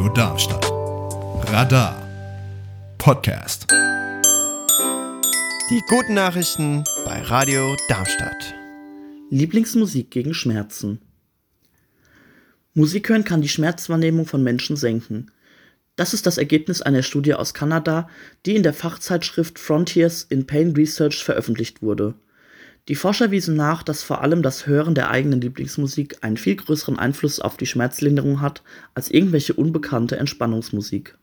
Radio Darmstadt. Radar Podcast. Die guten Nachrichten bei Radio Darmstadt. Lieblingsmusik gegen Schmerzen. Musik hören kann die Schmerzwahrnehmung von Menschen senken. Das ist das Ergebnis einer Studie aus Kanada, die in der Fachzeitschrift Frontiers in Pain Research veröffentlicht wurde. Die Forscher wiesen nach, dass vor allem das Hören der eigenen Lieblingsmusik einen viel größeren Einfluss auf die Schmerzlinderung hat als irgendwelche unbekannte Entspannungsmusik.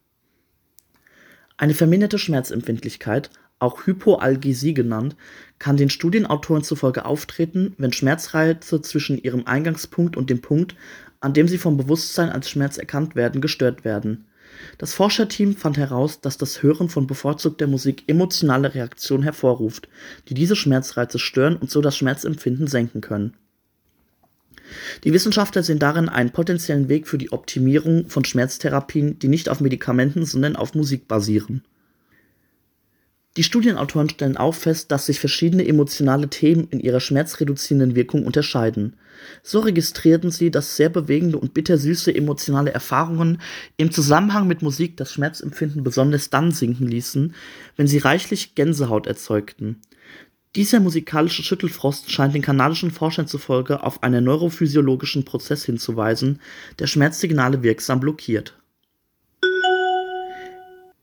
Eine verminderte Schmerzempfindlichkeit, auch Hypoalgesie genannt, kann den Studienautoren zufolge auftreten, wenn Schmerzreize zwischen ihrem Eingangspunkt und dem Punkt, an dem sie vom Bewusstsein als Schmerz erkannt werden, gestört werden das Forscherteam fand heraus, dass das Hören von bevorzugter Musik emotionale Reaktionen hervorruft, die diese Schmerzreize stören und so das Schmerzempfinden senken können. Die Wissenschaftler sehen darin einen potenziellen Weg für die Optimierung von Schmerztherapien, die nicht auf Medikamenten, sondern auf Musik basieren die Studienautoren stellen auch fest, dass sich verschiedene emotionale Themen in ihrer schmerzreduzierenden Wirkung unterscheiden. So registrierten sie, dass sehr bewegende und bittersüße emotionale Erfahrungen im Zusammenhang mit Musik das Schmerzempfinden besonders dann sinken ließen, wenn sie reichlich Gänsehaut erzeugten. Dieser musikalische Schüttelfrost scheint den kanadischen Forschern zufolge auf einen neurophysiologischen Prozess hinzuweisen, der Schmerzsignale wirksam blockiert.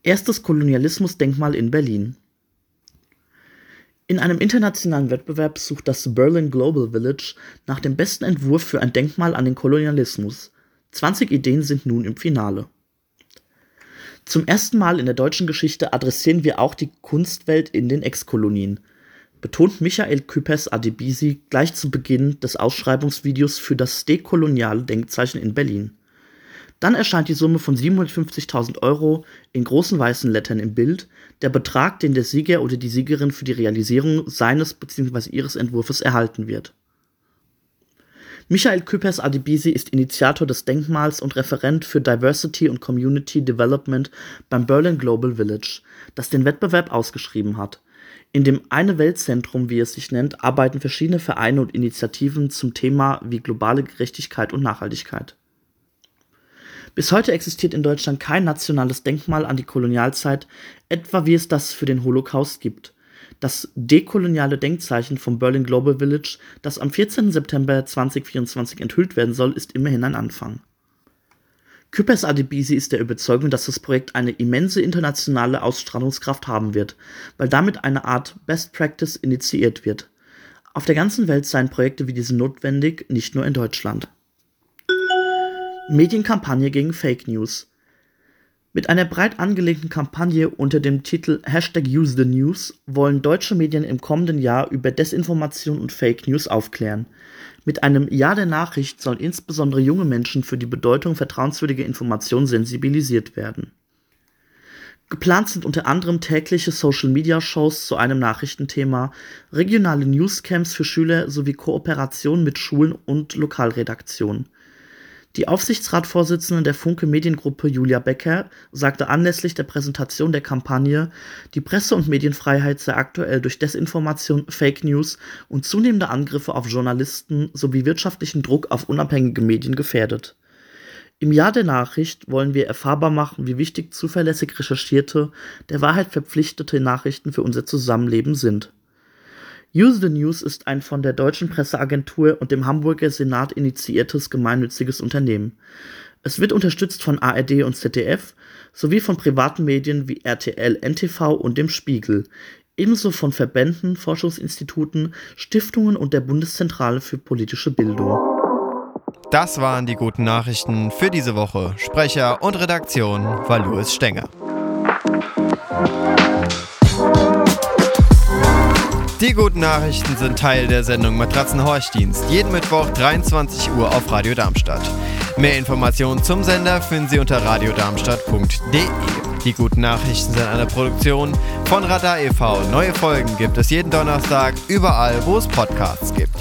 Erstes Kolonialismusdenkmal in Berlin in einem internationalen Wettbewerb sucht das Berlin Global Village nach dem besten Entwurf für ein Denkmal an den Kolonialismus. 20 Ideen sind nun im Finale. Zum ersten Mal in der deutschen Geschichte adressieren wir auch die Kunstwelt in den Ex-Kolonien, betont Michael Küppers Adebisi gleich zu Beginn des Ausschreibungsvideos für das dekoloniale Denkzeichen in Berlin. Dann erscheint die Summe von 750.000 Euro in großen weißen Lettern im Bild, der Betrag, den der Sieger oder die Siegerin für die Realisierung seines bzw. ihres Entwurfs erhalten wird. Michael Küppers Adibisi ist Initiator des Denkmals und Referent für Diversity und Community Development beim Berlin Global Village, das den Wettbewerb ausgeschrieben hat. In dem Eine Welt Zentrum, wie es sich nennt, arbeiten verschiedene Vereine und Initiativen zum Thema wie globale Gerechtigkeit und Nachhaltigkeit. Bis heute existiert in Deutschland kein nationales Denkmal an die Kolonialzeit, etwa wie es das für den Holocaust gibt. Das dekoloniale Denkzeichen vom Berlin Global Village, das am 14. September 2024 enthüllt werden soll, ist immerhin ein Anfang. Küppers Adebisi ist der Überzeugung, dass das Projekt eine immense internationale Ausstrahlungskraft haben wird, weil damit eine Art Best Practice initiiert wird. Auf der ganzen Welt seien Projekte wie diese notwendig, nicht nur in Deutschland. Medienkampagne gegen Fake News. Mit einer breit angelegten Kampagne unter dem Titel Hashtag #UseTheNews wollen deutsche Medien im kommenden Jahr über Desinformation und Fake News aufklären. Mit einem Ja der Nachricht sollen insbesondere junge Menschen für die Bedeutung vertrauenswürdiger Informationen sensibilisiert werden. Geplant sind unter anderem tägliche Social-Media-Shows zu einem Nachrichtenthema, regionale Newscamps für Schüler sowie Kooperationen mit Schulen und Lokalredaktionen. Die Aufsichtsratsvorsitzende der Funke Mediengruppe Julia Becker sagte anlässlich der Präsentation der Kampagne, die Presse- und Medienfreiheit sei aktuell durch Desinformation, Fake News und zunehmende Angriffe auf Journalisten sowie wirtschaftlichen Druck auf unabhängige Medien gefährdet. Im Jahr der Nachricht wollen wir erfahrbar machen, wie wichtig zuverlässig recherchierte, der Wahrheit verpflichtete Nachrichten für unser Zusammenleben sind. Use the News ist ein von der Deutschen Presseagentur und dem Hamburger Senat initiiertes gemeinnütziges Unternehmen. Es wird unterstützt von ARD und ZDF sowie von privaten Medien wie RTL, NTV und dem Spiegel, ebenso von Verbänden, Forschungsinstituten, Stiftungen und der Bundeszentrale für politische Bildung. Das waren die guten Nachrichten für diese Woche. Sprecher und Redaktion war Louis Stenger. Die guten Nachrichten sind Teil der Sendung Matratzenhorchdienst. Jeden Mittwoch 23 Uhr auf Radio Darmstadt. Mehr Informationen zum Sender finden Sie unter radiodarmstadt.de. Die guten Nachrichten sind eine Produktion von Radar e.V. Neue Folgen gibt es jeden Donnerstag überall, wo es Podcasts gibt.